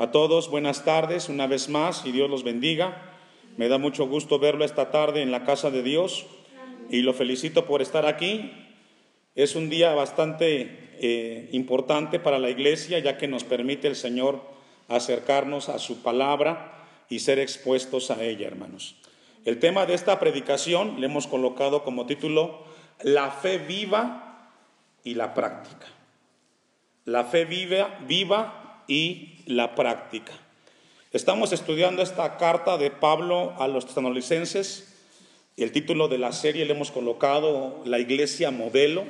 A todos, buenas tardes una vez más y Dios los bendiga. Me da mucho gusto verlo esta tarde en la casa de Dios y lo felicito por estar aquí. Es un día bastante eh, importante para la iglesia ya que nos permite el Señor acercarnos a su palabra y ser expuestos a ella, hermanos. El tema de esta predicación le hemos colocado como título La fe viva y la práctica. La fe viva, viva y la práctica. Estamos estudiando esta carta de Pablo a los tesanolicenses. El título de la serie le hemos colocado La iglesia modelo.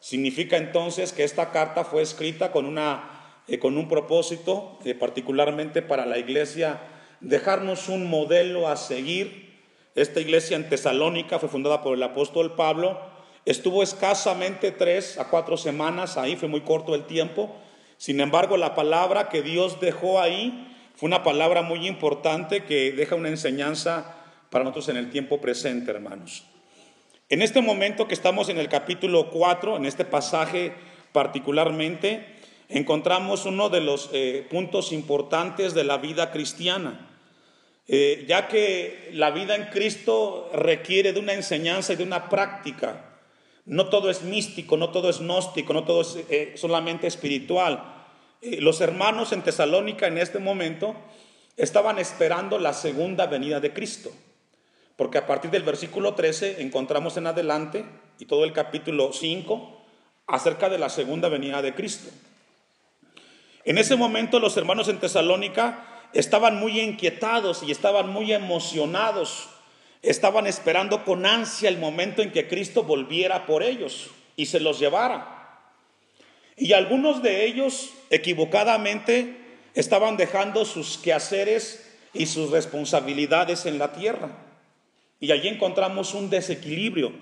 Significa entonces que esta carta fue escrita con, una, eh, con un propósito, eh, particularmente para la iglesia, dejarnos un modelo a seguir. Esta iglesia en Tesalónica fue fundada por el apóstol Pablo. Estuvo escasamente tres a cuatro semanas ahí, fue muy corto el tiempo sin embargo, la palabra que Dios dejó ahí fue una palabra muy importante que deja una enseñanza para nosotros en el tiempo presente, hermanos. En este momento que estamos en el capítulo 4, en este pasaje particularmente, encontramos uno de los eh, puntos importantes de la vida cristiana, eh, ya que la vida en Cristo requiere de una enseñanza y de una práctica. No todo es místico, no todo es gnóstico, no todo es eh, solamente espiritual. Eh, los hermanos en Tesalónica en este momento estaban esperando la segunda venida de Cristo. Porque a partir del versículo 13 encontramos en adelante y todo el capítulo 5 acerca de la segunda venida de Cristo. En ese momento los hermanos en Tesalónica estaban muy inquietados y estaban muy emocionados estaban esperando con ansia el momento en que Cristo volviera por ellos y se los llevara. Y algunos de ellos equivocadamente estaban dejando sus quehaceres y sus responsabilidades en la tierra. Y allí encontramos un desequilibrio.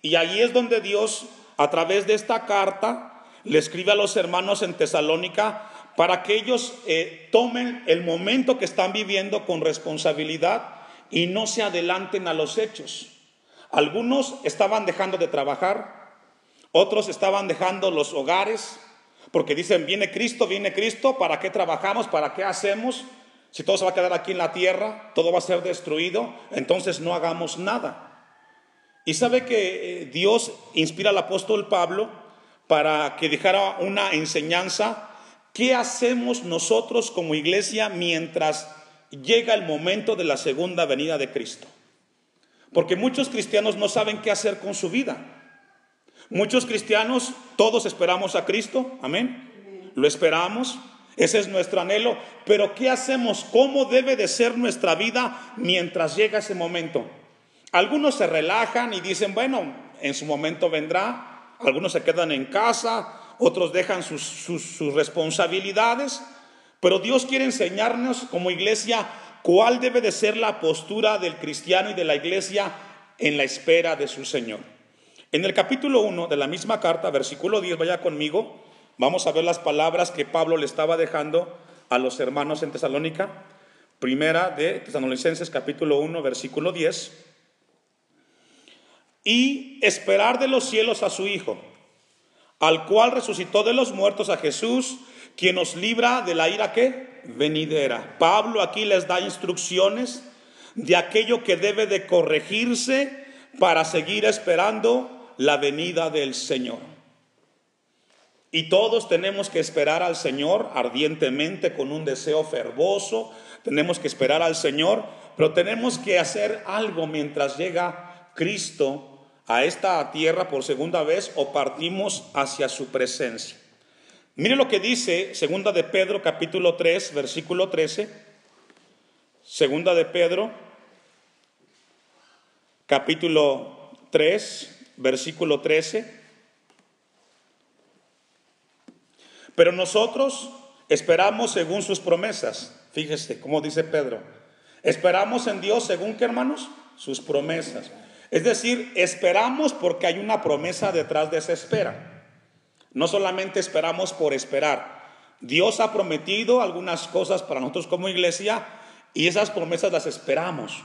Y allí es donde Dios, a través de esta carta, le escribe a los hermanos en Tesalónica para que ellos eh, tomen el momento que están viviendo con responsabilidad y no se adelanten a los hechos. Algunos estaban dejando de trabajar, otros estaban dejando los hogares, porque dicen, viene Cristo, viene Cristo, ¿para qué trabajamos? ¿Para qué hacemos? Si todo se va a quedar aquí en la tierra, todo va a ser destruido, entonces no hagamos nada. Y sabe que eh, Dios inspira al apóstol Pablo para que dejara una enseñanza. ¿Qué hacemos nosotros como iglesia mientras llega el momento de la segunda venida de Cristo. Porque muchos cristianos no saben qué hacer con su vida. Muchos cristianos, todos esperamos a Cristo, amén. Lo esperamos, ese es nuestro anhelo, pero ¿qué hacemos? ¿Cómo debe de ser nuestra vida mientras llega ese momento? Algunos se relajan y dicen, bueno, en su momento vendrá, algunos se quedan en casa, otros dejan sus, sus responsabilidades, pero Dios quiere enseñarnos como iglesia cuál debe de ser la postura del cristiano y de la iglesia en la espera de su Señor. En el capítulo 1 de la misma carta, versículo 10, vaya conmigo, vamos a ver las palabras que Pablo le estaba dejando a los hermanos en Tesalónica. Primera de Tesalonicenses capítulo 1, versículo 10. Y esperar de los cielos a su Hijo, al cual resucitó de los muertos a Jesús, quien nos libra de la ira que venidera. Pablo aquí les da instrucciones de aquello que debe de corregirse para seguir esperando la venida del Señor. Y todos tenemos que esperar al Señor ardientemente con un deseo fervoso, tenemos que esperar al Señor, pero tenemos que hacer algo mientras llega Cristo a esta tierra por segunda vez o partimos hacia su presencia. Mire lo que dice Segunda de Pedro capítulo 3, versículo 13. Segunda de Pedro capítulo 3, versículo 13. Pero nosotros esperamos según sus promesas. Fíjese cómo dice Pedro. Esperamos en Dios según qué hermanos? Sus promesas. Es decir, esperamos porque hay una promesa detrás de esa espera. No solamente esperamos por esperar. Dios ha prometido algunas cosas para nosotros como iglesia y esas promesas las esperamos.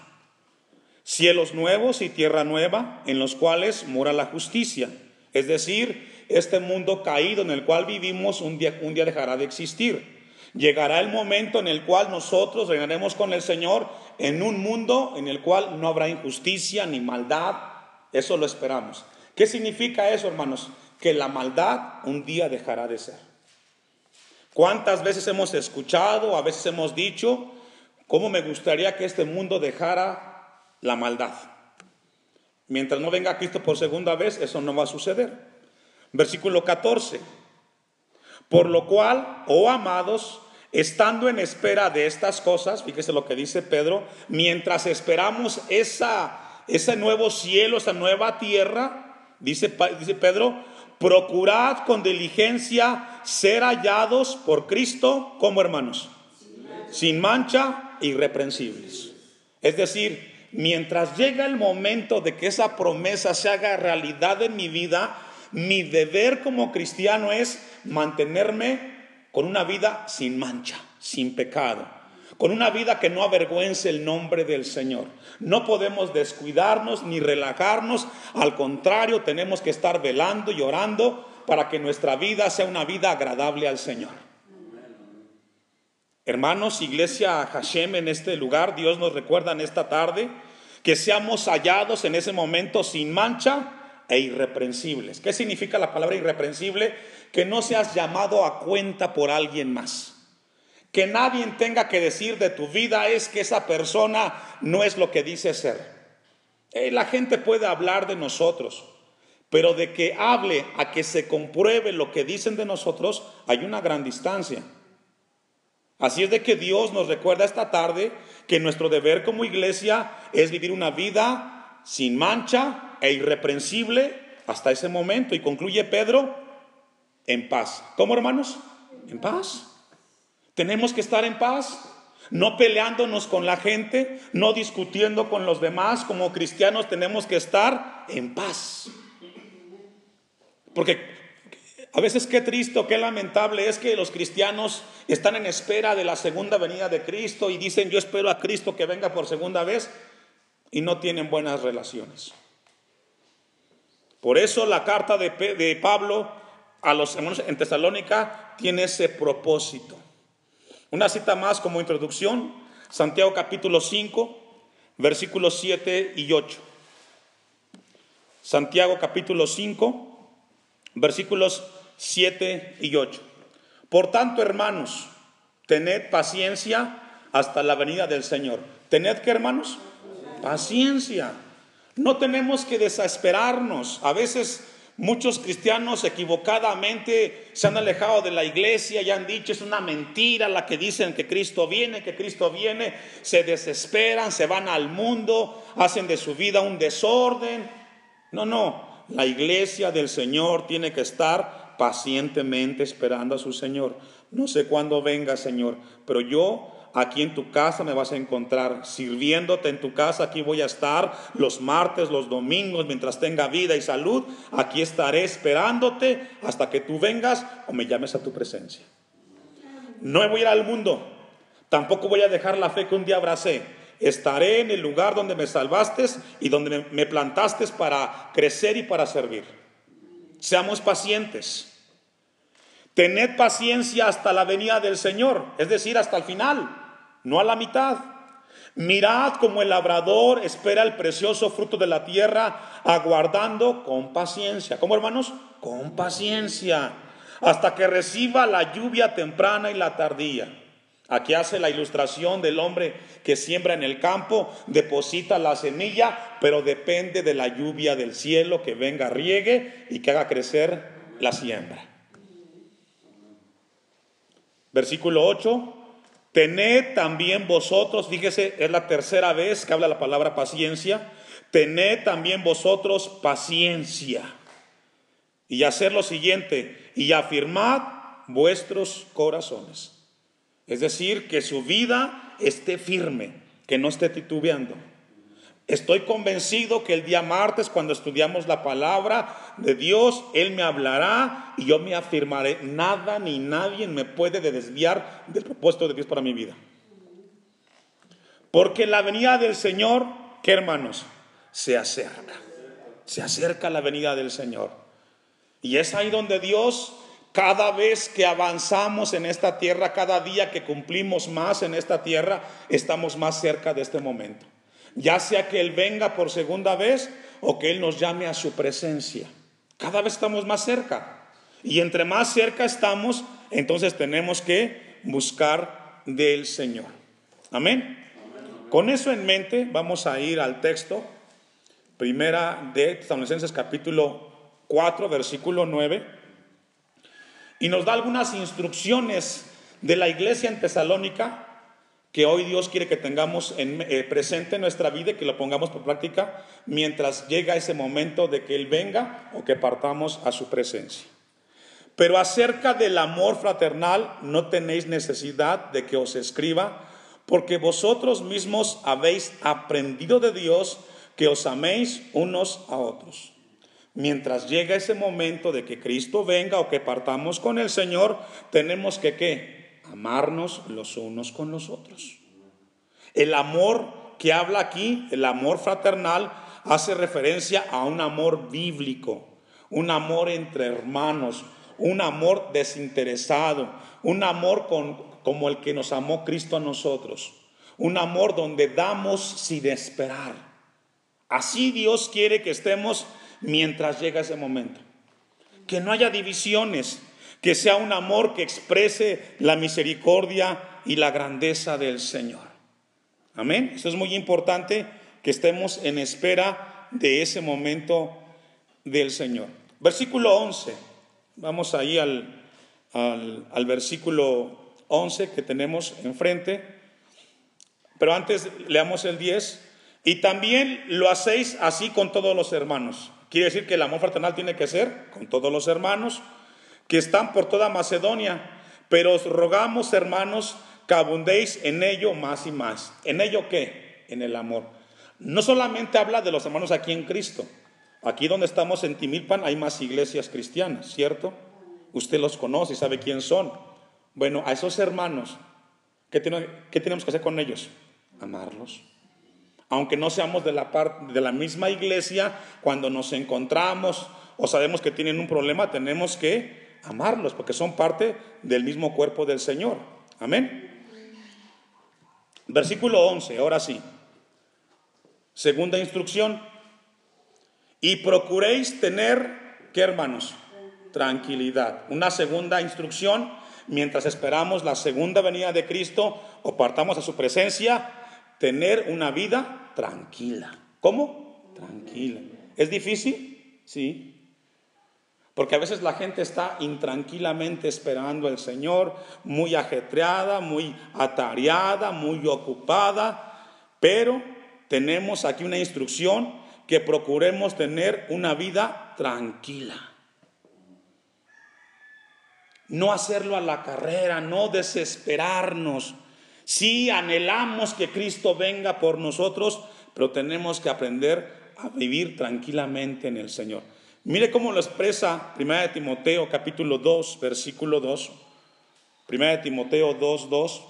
Cielos nuevos y tierra nueva en los cuales mora la justicia. Es decir, este mundo caído en el cual vivimos un día, un día dejará de existir. Llegará el momento en el cual nosotros reinaremos con el Señor en un mundo en el cual no habrá injusticia ni maldad. Eso lo esperamos. ¿Qué significa eso, hermanos? Que la maldad un día dejará de ser. ¿Cuántas veces hemos escuchado, a veces hemos dicho, cómo me gustaría que este mundo dejara la maldad? Mientras no venga Cristo por segunda vez, eso no va a suceder. Versículo 14. Por lo cual, oh amados, estando en espera de estas cosas, fíjese lo que dice Pedro, mientras esperamos esa, ese nuevo cielo, esa nueva tierra, dice, dice Pedro, procurad con diligencia ser hallados por Cristo como hermanos, sin mancha, irreprensibles. Es decir, mientras llega el momento de que esa promesa se haga realidad en mi vida, mi deber como cristiano es mantenerme con una vida sin mancha, sin pecado, con una vida que no avergüence el nombre del Señor. No podemos descuidarnos ni relajarnos, al contrario, tenemos que estar velando y orando para que nuestra vida sea una vida agradable al Señor. Hermanos, iglesia Hashem en este lugar, Dios nos recuerda en esta tarde que seamos hallados en ese momento sin mancha e irreprensibles. ¿Qué significa la palabra irreprensible? Que no seas llamado a cuenta por alguien más. Que nadie tenga que decir de tu vida es que esa persona no es lo que dice ser. La gente puede hablar de nosotros, pero de que hable a que se compruebe lo que dicen de nosotros, hay una gran distancia. Así es de que Dios nos recuerda esta tarde que nuestro deber como iglesia es vivir una vida sin mancha, e irreprensible hasta ese momento. Y concluye Pedro, en paz. ¿Cómo hermanos? En paz. Tenemos que estar en paz. No peleándonos con la gente, no discutiendo con los demás. Como cristianos tenemos que estar en paz. Porque a veces qué triste, qué lamentable es que los cristianos están en espera de la segunda venida de Cristo y dicen yo espero a Cristo que venga por segunda vez y no tienen buenas relaciones. Por eso la carta de, Pablo a los hermanos en Tesalónica tiene ese propósito. Una cita más como introducción, Santiago capítulo 5, versículos 7 y 8. Santiago capítulo 5, versículos 7 y 8. Por tanto, hermanos, tened paciencia hasta la venida del Señor. ¿Tened qué, hermanos? Paciencia. No tenemos que desesperarnos. A veces muchos cristianos equivocadamente se han alejado de la iglesia y han dicho es una mentira la que dicen que Cristo viene, que Cristo viene. Se desesperan, se van al mundo, hacen de su vida un desorden. No, no. La iglesia del Señor tiene que estar pacientemente esperando a su Señor. No sé cuándo venga, Señor, pero yo aquí en tu casa me vas a encontrar, sirviéndote en tu casa, aquí voy a estar los martes, los domingos, mientras tenga vida y salud, aquí estaré esperándote hasta que tú vengas o me llames a tu presencia. No voy a ir al mundo, tampoco voy a dejar la fe que un día abracé. Estaré en el lugar donde me salvaste y donde me plantaste para crecer y para servir. Seamos pacientes. Tened paciencia hasta la venida del Señor, es decir, hasta el final, no a la mitad. Mirad como el labrador espera el precioso fruto de la tierra, aguardando con paciencia. ¿Cómo hermanos? Con paciencia, hasta que reciba la lluvia temprana y la tardía. Aquí hace la ilustración del hombre que siembra en el campo, deposita la semilla, pero depende de la lluvia del cielo que venga, riegue y que haga crecer la siembra. Versículo 8. Tened también vosotros, fíjese, es la tercera vez que habla la palabra paciencia. Tened también vosotros paciencia. Y hacer lo siguiente, y afirmad vuestros corazones. Es decir, que su vida esté firme, que no esté titubeando. Estoy convencido que el día martes, cuando estudiamos la palabra de Dios, Él me hablará y yo me afirmaré. Nada ni nadie me puede desviar del propósito de Dios para mi vida. Porque la venida del Señor, ¿qué hermanos? Se acerca. Se acerca la venida del Señor. Y es ahí donde Dios Cada vez que avanzamos en esta tierra, cada día que cumplimos más en esta tierra, estamos más cerca de este momento. Ya sea que Él venga por segunda vez o que Él nos llame a su presencia. Cada vez estamos más cerca. Y entre más cerca estamos, entonces tenemos que buscar del Señor. Amén. Con eso en mente, vamos a ir al texto. Primera de Tesalonicenses capítulo 4, versículo 9 y nos da algunas instrucciones de la iglesia en Tesalónica que hoy Dios quiere que tengamos en, eh, presente en nuestra vida y que lo pongamos por práctica mientras llega ese momento de que Él venga o que partamos a su presencia. Pero acerca del amor fraternal no tenéis necesidad de que os escriba, porque vosotros mismos habéis aprendido de Dios que os améis unos a otros mientras llega ese momento de que Cristo venga o que partamos con el Señor, tenemos que ¿qué? Amarnos los unos con los otros. El amor que habla aquí, el amor fraternal, hace referencia a un amor bíblico, un amor entre hermanos, un amor desinteresado, un amor como el que nos amó Cristo a nosotros, un amor donde damos sin esperar. Así Dios quiere que estemos mientras llega ese momento. Que no haya divisiones, que sea un amor que exprese la misericordia y la grandeza del Señor. Amén. Eso es muy importante que estemos en espera de ese momento del Señor. Versículo 11. Vamos ahí al, al, al versículo 11 que tenemos enfrente. Pero antes leamos el 10. Y también lo hacéis así con todos los hermanos. Quiere decir que el amor fraternal tiene que ser con todos los hermanos que están por toda Macedonia, pero os rogamos, hermanos, que abundéis en ello más y más. ¿En ello qué? En el amor. No solamente habla de los hermanos aquí en Cristo. Aquí donde estamos en Timilpan hay más iglesias cristianas, ¿cierto? Usted los conoce y sabe quién son. Bueno, a esos hermanos, ¿qué, tenemos que hacer con ellos? Amarlos aunque no seamos de la misma iglesia, cuando nos encontramos o sabemos que tienen un problema, tenemos que amarlos, porque son parte del mismo cuerpo del Señor. Amén. Versículo 11, ahora sí. Segunda instrucción. Y procuréis tener, ¿qué hermanos? Tranquilidad. Una segunda instrucción, mientras esperamos la segunda venida de Cristo o partamos a su presencia, tener una vida tranquila. ¿Cómo? Tranquila. ¿Es difícil? Sí. Porque a veces la gente está intranquilamente esperando al Señor, muy ajetreada, muy atareada, muy ocupada, pero tenemos aquí una instrucción que procuremos tener una vida tranquila. No hacerlo a la carrera, no desesperarnos Sí anhelamos que Cristo venga por nosotros, pero tenemos que aprender a vivir tranquilamente en el Señor. Mire cómo lo expresa 1 de Timoteo capítulo 2, versículo 2. 1 de Timoteo 2, 2.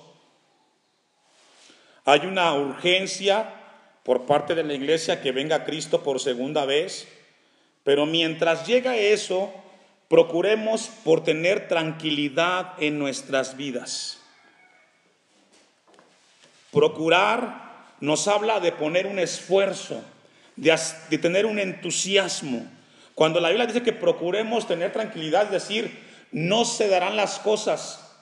Hay una urgencia por parte de la iglesia que venga Cristo por segunda vez, pero mientras llega eso, procuremos por tener tranquilidad en nuestras vidas. Procurar nos habla de poner un esfuerzo, de, tener un entusiasmo. Cuando la Biblia dice que procuremos tener tranquilidad, es decir, no se darán las cosas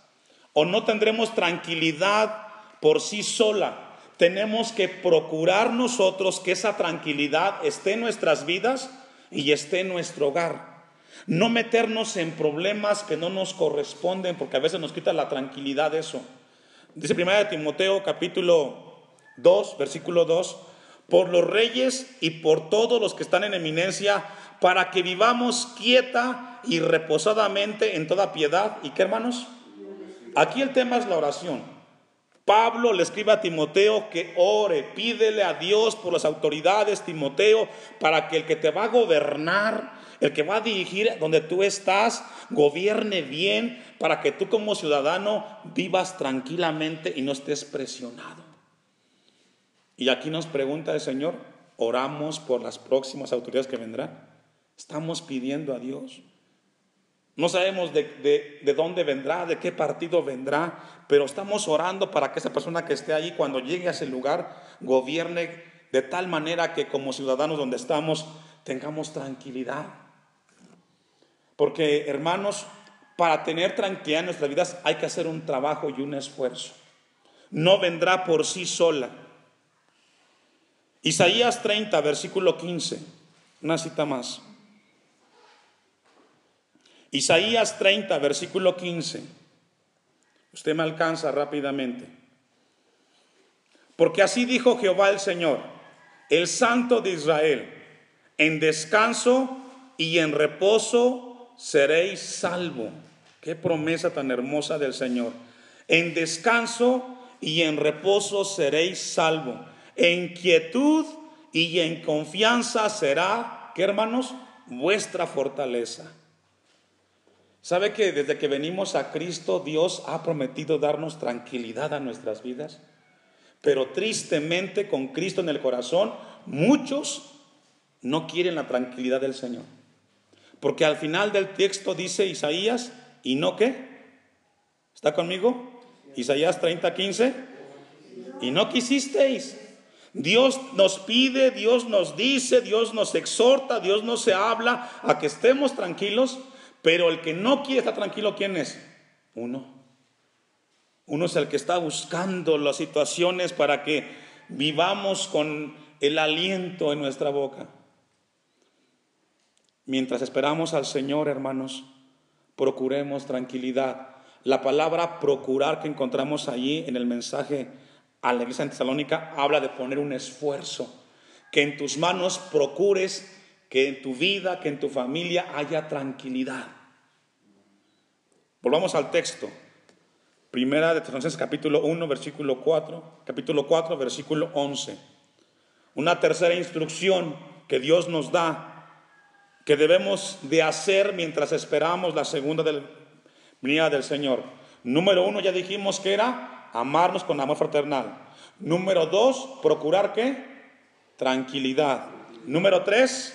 o no tendremos tranquilidad por sí sola. Tenemos que procurar nosotros que esa tranquilidad esté en nuestras vidas y esté en nuestro hogar. No meternos en problemas que no nos corresponden, porque a veces nos quita la tranquilidad eso. Dice 1 Timoteo capítulo 2, versículo 2, por los reyes y por todos los que están en eminencia, para que vivamos quieta y reposadamente en toda piedad. ¿Y qué hermanos? Aquí el tema es la oración. Pablo le escribe a Timoteo que ore, pídele a Dios por las autoridades, Timoteo, para que el que te va a gobernar, el que va a dirigir donde tú estás, gobierne bien para que tú como ciudadano vivas tranquilamente y no estés presionado. Y aquí nos pregunta el Señor, oramos por las próximas autoridades que vendrán. Estamos pidiendo a Dios. No sabemos de, de, dónde vendrá, de qué partido vendrá, pero estamos orando para que esa persona que esté ahí, cuando llegue a ese lugar, gobierne de tal manera que como ciudadanos donde estamos tengamos tranquilidad. Porque, hermanos, para tener tranquilidad en nuestras vidas hay que hacer un trabajo y un esfuerzo. No vendrá por sí sola. Isaías 30, versículo 15, una cita más. Isaías 30, versículo 15. Usted me alcanza rápidamente. Porque así dijo Jehová el Señor, el Santo de Israel, en descanso y en reposo seréis salvo. Qué promesa tan hermosa del Señor. En descanso y en reposo seréis salvo. En quietud y en confianza será, ¿qué hermanos? Vuestra fortaleza. ¿Sabe que desde que venimos a Cristo Dios ha prometido darnos tranquilidad a nuestras vidas? Pero tristemente con Cristo en el corazón, muchos no quieren la tranquilidad del Señor. Porque al final del texto dice Isaías, ¿y no qué? ¿Está conmigo? Isaías 30, 15. Y no quisisteis. Dios nos pide, Dios nos dice, Dios nos exhorta, Dios nos habla a que estemos tranquilos, pero el que no quiere estar tranquilo, ¿quién es? Uno. Uno es el que está buscando las situaciones para que vivamos con el aliento en nuestra boca. Mientras esperamos al Señor, hermanos, procuremos tranquilidad. La palabra procurar que encontramos allí en el mensaje a la iglesia en Tesalónica habla de poner un esfuerzo, que en tus manos procures que en tu vida, que en tu familia haya tranquilidad. Volvamos al texto. Primera de Tesalonicenses capítulo 1, versículo 4, capítulo 4, versículo 11. Una tercera instrucción que Dios nos da, que debemos de hacer mientras esperamos la segunda venida del Señor. Número uno, ya dijimos que era amarnos con amor fraternal. Número dos, procurar qué? Tranquilidad. Número tres,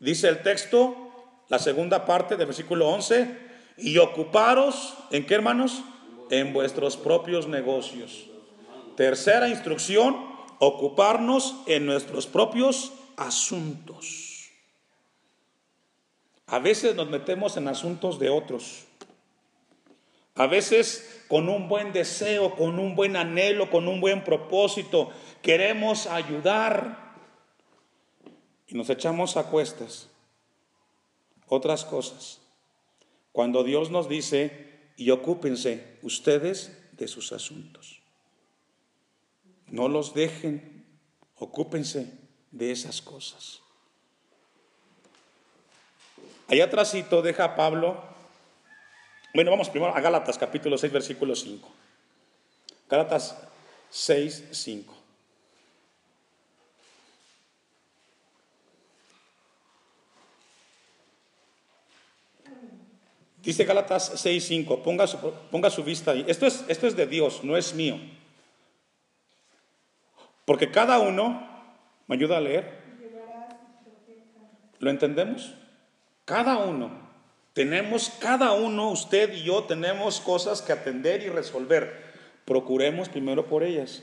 dice el texto, la segunda parte del versículo 11, y ocuparos, ¿en qué hermanos? En vuestros propios negocios. Tercera instrucción, ocuparnos en nuestros propios asuntos. A veces nos metemos en asuntos de otros. A veces con un buen deseo, con un buen anhelo, con un buen propósito, queremos ayudar y nos echamos a cuestas otras cosas cuando Dios nos dice, y ocúpense ustedes de sus asuntos. No los dejen, ocúpense de esas cosas. Allá atrásito deja Pablo, bueno, vamos primero a Gálatas capítulo 6, versículo 5. Gálatas 6, 5. Dice Gálatas 6:5, ponga su, ponga su vista ahí. Esto es, esto es de Dios, no es mío. Porque cada uno, ¿me ayuda a leer? ¿Lo entendemos? Cada uno. Tenemos, cada uno, usted y yo, tenemos cosas que atender y resolver. Procuremos primero por ellas.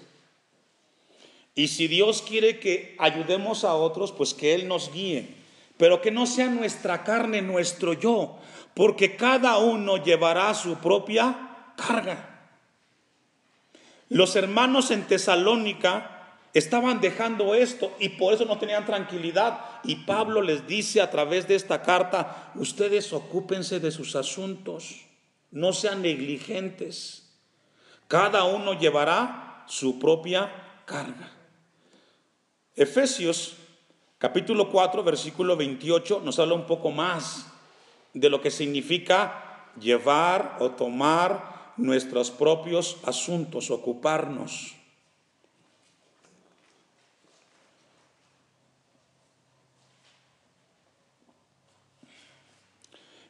Y si Dios quiere que ayudemos a otros, pues que Él nos guíe. Pero que no sea nuestra carne, nuestro yo porque cada uno llevará su propia carga. Los hermanos en Tesalónica estaban dejando esto y por eso no tenían tranquilidad. Y Pablo les dice a través de esta carta, ustedes ocúpense de sus asuntos, no sean negligentes. Cada uno llevará su propia carga. Efesios capítulo 4, versículo 28 nos habla un poco más de lo que significa llevar o tomar nuestros propios asuntos, ocuparnos.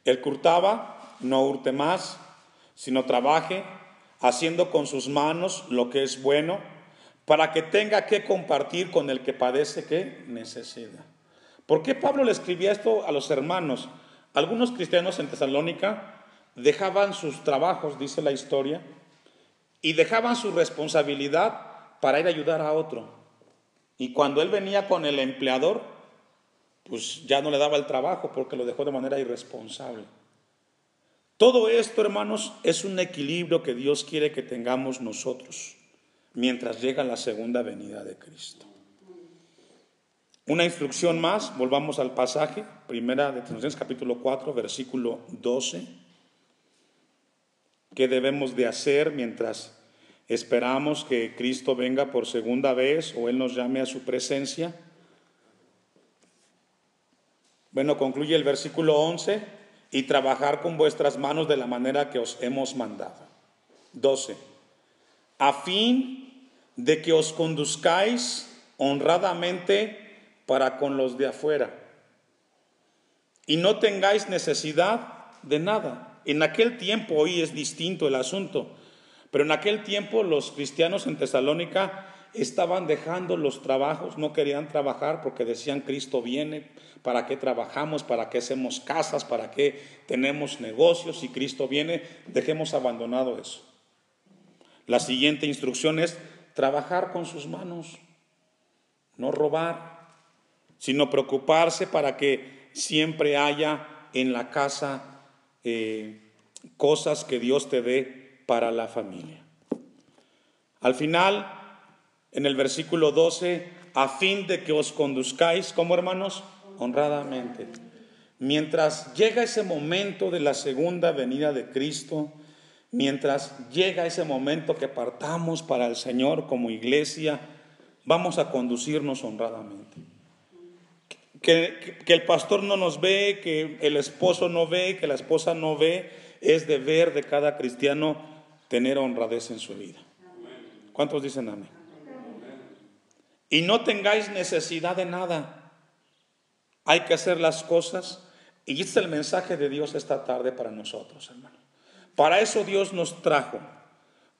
El curtaba, no hurte más, sino trabaje, haciendo con sus manos lo que es bueno, para que tenga que compartir con el que padece que necesidad. ¿Por qué Pablo le escribía esto a los hermanos? Algunos cristianos en Tesalónica dejaban sus trabajos, dice la historia, y dejaban su responsabilidad para ir a ayudar a otro. Y cuando él venía con el empleador, pues ya no le daba el trabajo porque lo dejó de manera irresponsable. Todo esto, hermanos, es un equilibrio que Dios quiere que tengamos nosotros mientras llega la segunda venida de Cristo. Una instrucción más, volvamos al pasaje, primera de Tesalonicenses capítulo 4, versículo 12. ¿Qué debemos de hacer mientras esperamos que Cristo venga por segunda vez o Él nos llame a su presencia? Bueno, concluye el versículo 11, y trabajar con vuestras manos de la manera que os hemos mandado. 12. A fin de que os conduzcáis honradamente para con los de afuera y no tengáis necesidad de nada. En aquel tiempo, hoy es distinto el asunto, pero en aquel tiempo los cristianos en Tesalónica estaban dejando los trabajos, no querían trabajar porque decían Cristo viene, ¿para qué trabajamos? ¿Para qué hacemos casas? ¿Para qué tenemos negocios? Si Cristo viene, dejemos abandonado eso. La siguiente instrucción es trabajar con sus manos, no robar, sino preocuparse para que siempre haya en la casa eh, cosas que Dios te dé para la familia. Al final, en el versículo 12, a fin de que os conduzcáis, como hermanos, honradamente. Mientras llega ese momento de la segunda venida de Cristo, mientras llega ese momento que partamos para el Señor como iglesia, vamos a conducirnos honradamente. Que, el pastor no nos ve, que el esposo no ve, que la esposa no ve, es deber de cada cristiano tener honradez en su vida. ¿Cuántos dicen amén? y no tengáis necesidad de nada. Hay que hacer las cosas y este es el mensaje de Dios esta tarde para nosotros, hermano. Para eso Dios nos trajo.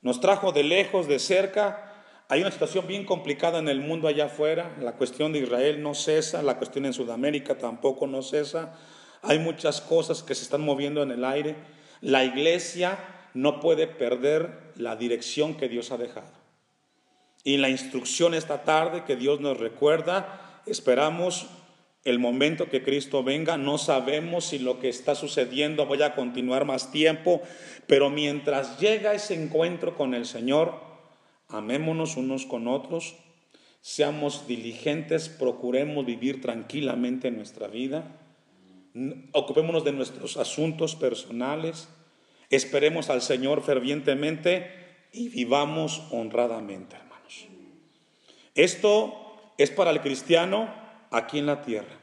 Nos trajo de lejos, de cerca. Hay una situación bien complicada en el mundo allá afuera. La cuestión de Israel no cesa, la cuestión en Sudamérica tampoco no cesa. Hay muchas cosas que se están moviendo en el aire. La iglesia no puede perder la dirección que Dios ha dejado. Y la instrucción esta tarde que Dios nos recuerda, esperamos el momento que Cristo venga, no sabemos si lo que está sucediendo vaya a continuar más tiempo, pero mientras llega ese encuentro con el Señor, amémonos unos con otros, seamos diligentes, procuremos vivir tranquilamente nuestra vida, ocupémonos de nuestros asuntos personales, esperemos al Señor fervientemente y vivamos honradamente. Esto es para el cristiano aquí en la tierra.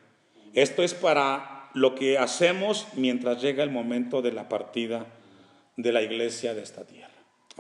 Esto es para lo que hacemos mientras llega el momento de la partida de la iglesia de esta tierra.